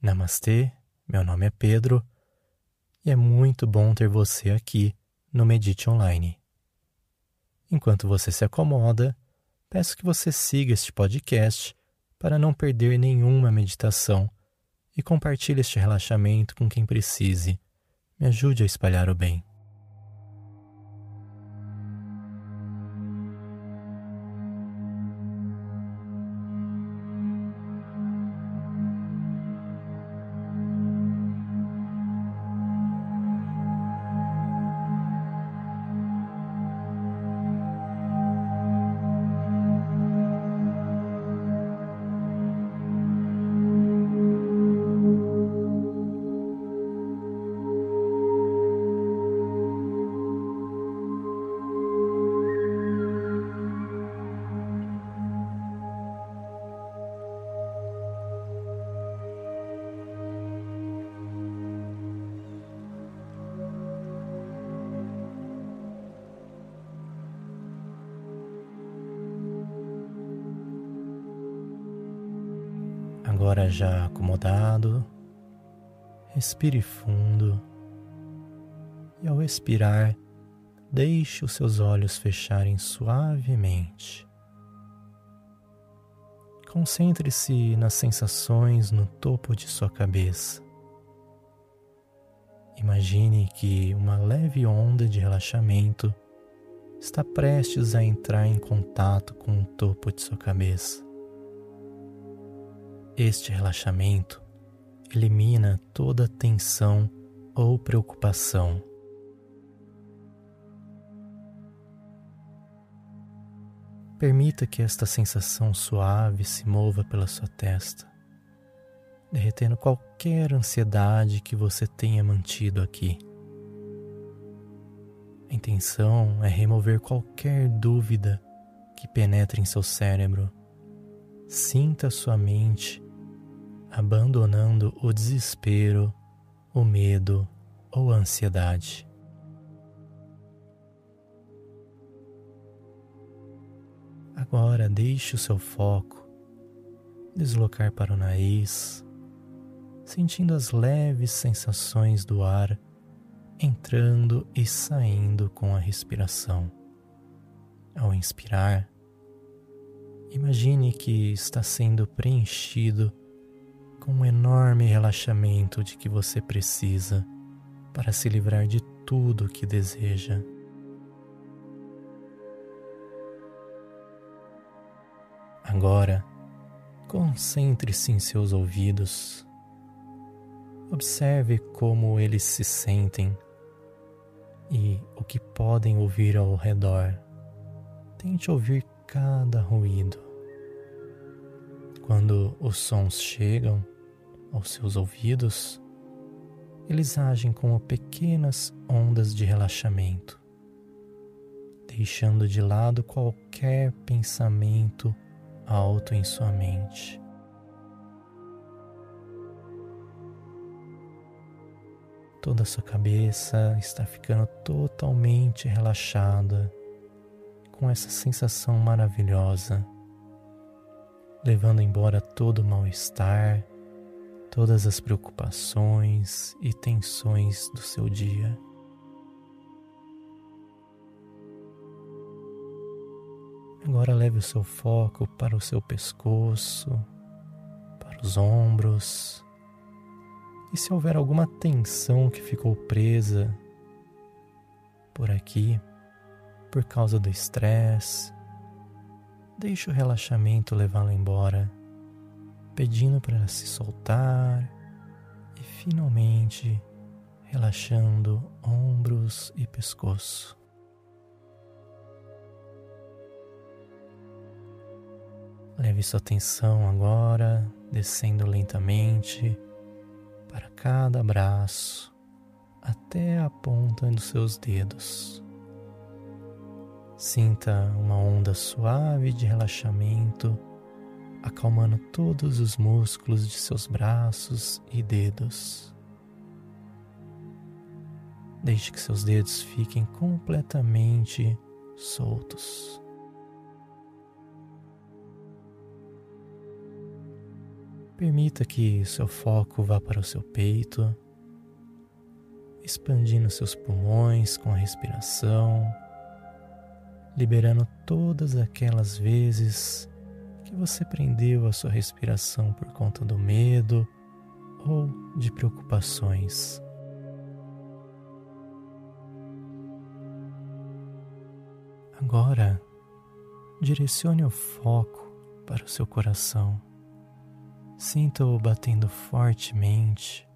Namastê, meu nome é Pedro e é muito bom ter você aqui no Medite Online. Enquanto você se acomoda, peço que você siga este podcast para não perder nenhuma meditação e compartilhe este relaxamento com quem precise. Me ajude a espalhar o bem. Agora já acomodado, respire fundo e ao expirar, deixe os seus olhos fecharem suavemente. Concentre-se nas sensações no topo de sua cabeça. Imagine que uma leve onda de relaxamento está prestes a entrar em contato com o topo de sua cabeça. Este relaxamento elimina toda tensão ou preocupação. Permita que esta sensação suave se mova pela sua testa, derretendo qualquer ansiedade que você tenha mantido aqui. A intenção é remover qualquer dúvida que penetre em seu cérebro. Sinta sua mente abandonando o desespero, o medo ou a ansiedade. Agora deixe o seu foco deslocar para o nariz, sentindo as leves sensações do ar entrando e saindo com a respiração. Ao inspirar, imagine que está sendo preenchido com um enorme relaxamento de que você precisa para se livrar de tudo o que deseja. Agora, concentre-se em seus ouvidos. Observe como eles se sentem e o que podem ouvir ao redor. Tente ouvir cada ruído. Quando os sons chegam, aos seus ouvidos, eles agem como pequenas ondas de relaxamento, deixando de lado qualquer pensamento alto em sua mente. Toda a sua cabeça está ficando totalmente relaxada com essa sensação maravilhosa, levando embora todo o mal-estar todas as preocupações e tensões do seu dia. Agora leve o seu foco para o seu pescoço, para os ombros. E se houver alguma tensão que ficou presa por aqui, por causa do estresse, deixe o relaxamento levá-la embora pedindo para se soltar e finalmente relaxando ombros e pescoço. Leve sua atenção agora descendo lentamente para cada braço até a ponta dos seus dedos. Sinta uma onda suave de relaxamento acalmando todos os músculos de seus braços e dedos. Deixe que seus dedos fiquem completamente soltos. Permita que seu foco vá para o seu peito, expandindo seus pulmões com a respiração, liberando todas aquelas vezes que você prendeu a sua respiração por conta do medo ou de preocupações. Agora, direcione o foco para o seu coração. Sinta-o batendo fortemente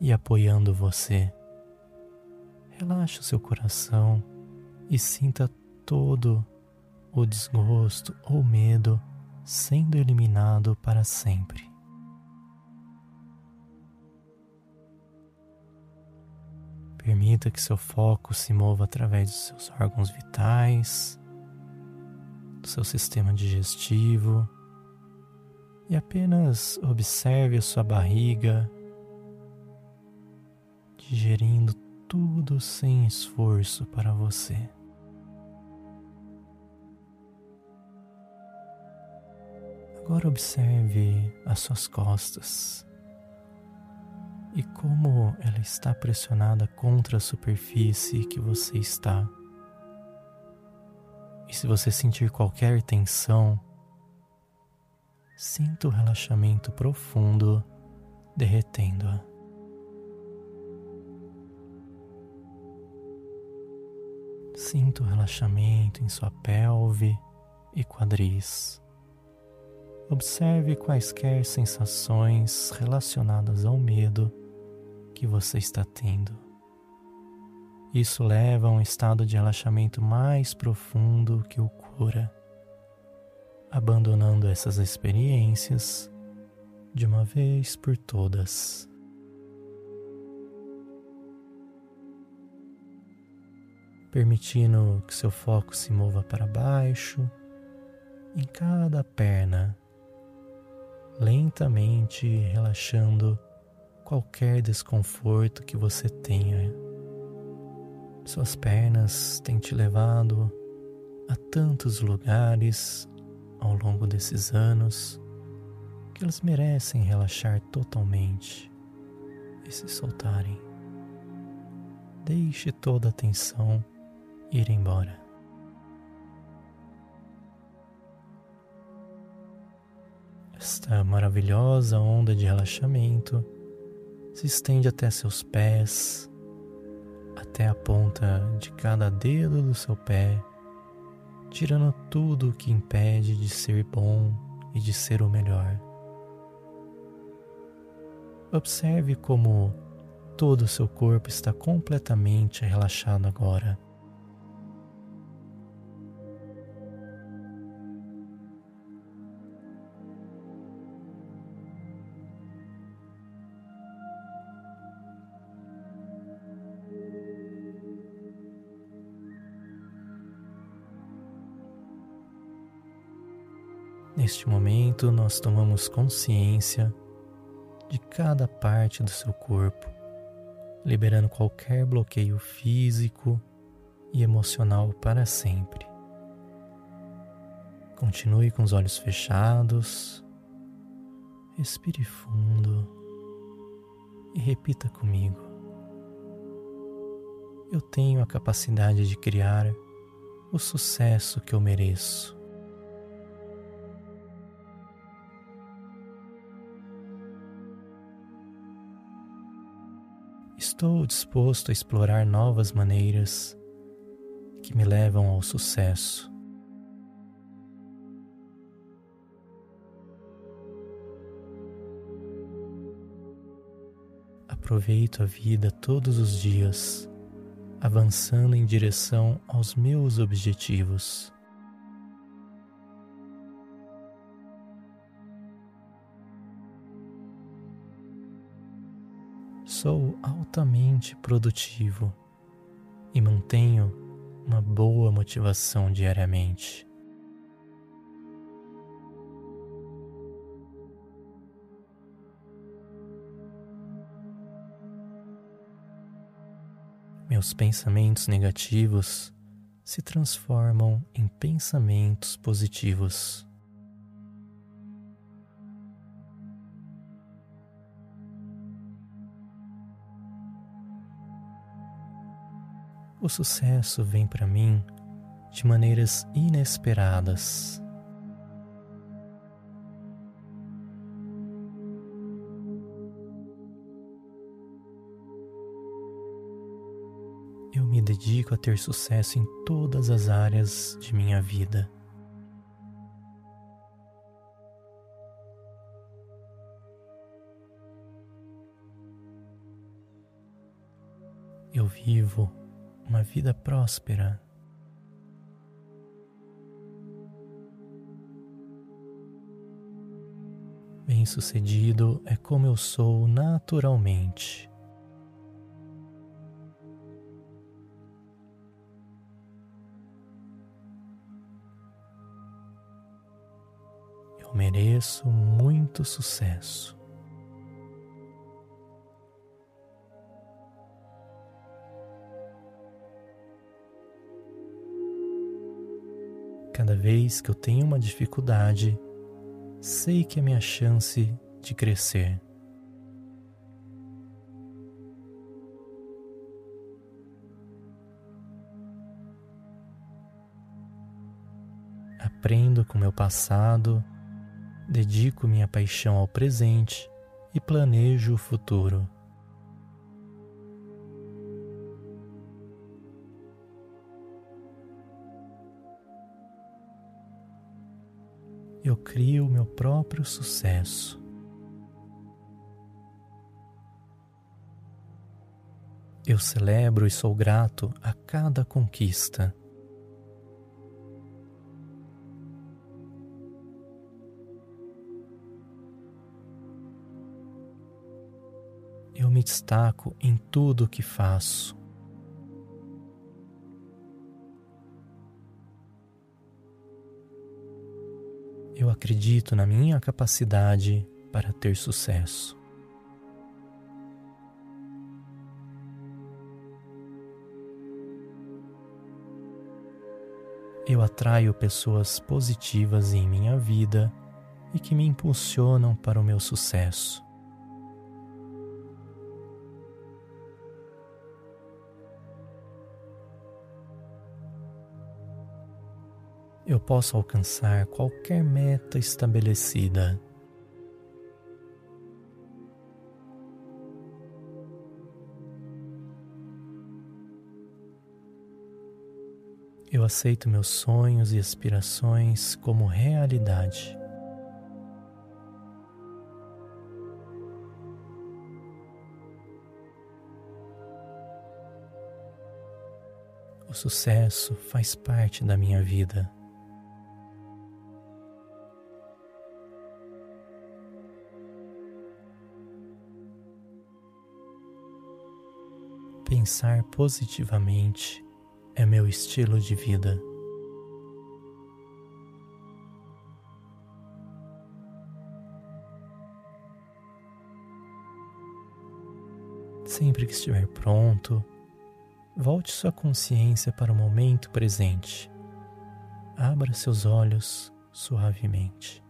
e apoiando você. Relaxe o seu coração e sinta todo o desgosto ou medo sendo eliminado para sempre. Permita que seu foco se mova através dos seus órgãos vitais, do seu sistema digestivo e apenas observe a sua barriga digerindo tudo sem esforço para você. Agora observe as suas costas e como ela está pressionada contra a superfície que você está. E se você sentir qualquer tensão, sinta o relaxamento profundo derretendo-a. Sinta o relaxamento em sua pelve e quadris. Observe quaisquer sensações relacionadas ao medo que você está tendo. Isso leva a um estado de relaxamento mais profundo que o cura, abandonando essas experiências de uma vez por todas. Permitindo que seu foco se mova para baixo, em cada perna, lentamente relaxando qualquer desconforto que você tenha. Suas pernas têm te levado a tantos lugares ao longo desses anos que elas merecem relaxar totalmente e se soltarem. Deixe toda a tensão ir embora. Esta maravilhosa onda de relaxamento se estende até seus pés, até a ponta de cada dedo do seu pé, tirando tudo o que impede de ser bom e de ser o melhor. Observe como todo o seu corpo está completamente relaxado agora. Neste momento, nós tomamos consciência de cada parte do seu corpo, liberando qualquer bloqueio físico e emocional para sempre. Continue com os olhos fechados, respire fundo e repita comigo. Eu tenho a capacidade de criar o sucesso que eu mereço. Estou disposto a explorar novas maneiras que me levam ao sucesso. Aproveito a vida todos os dias, avançando em direção aos meus objetivos. Sou altamente produtivo e mantenho uma boa motivação diariamente. Meus pensamentos negativos se transformam em pensamentos positivos. O sucesso vem para mim de maneiras inesperadas. Eu me dedico a ter sucesso em todas as áreas de minha vida. Eu vivo uma vida próspera. Bem-sucedido é como eu sou naturalmente. Eu mereço muito sucesso. Cada vez que eu tenho uma dificuldade, sei que é minha chance de crescer. Aprendo com meu passado, dedico minha paixão ao presente e planejo o futuro. Eu crio o meu próprio sucesso. Eu celebro e sou grato a cada conquista. Eu me destaco em tudo o que faço. Acredito na minha capacidade para ter sucesso. Eu atraio pessoas positivas em minha vida e que me impulsionam para o meu sucesso. Eu posso alcançar qualquer meta estabelecida. Eu aceito meus sonhos e aspirações como realidade. O sucesso faz parte da minha vida. Pensar positivamente é meu estilo de vida. Sempre que estiver pronto, volte sua consciência para o momento presente. Abra seus olhos suavemente.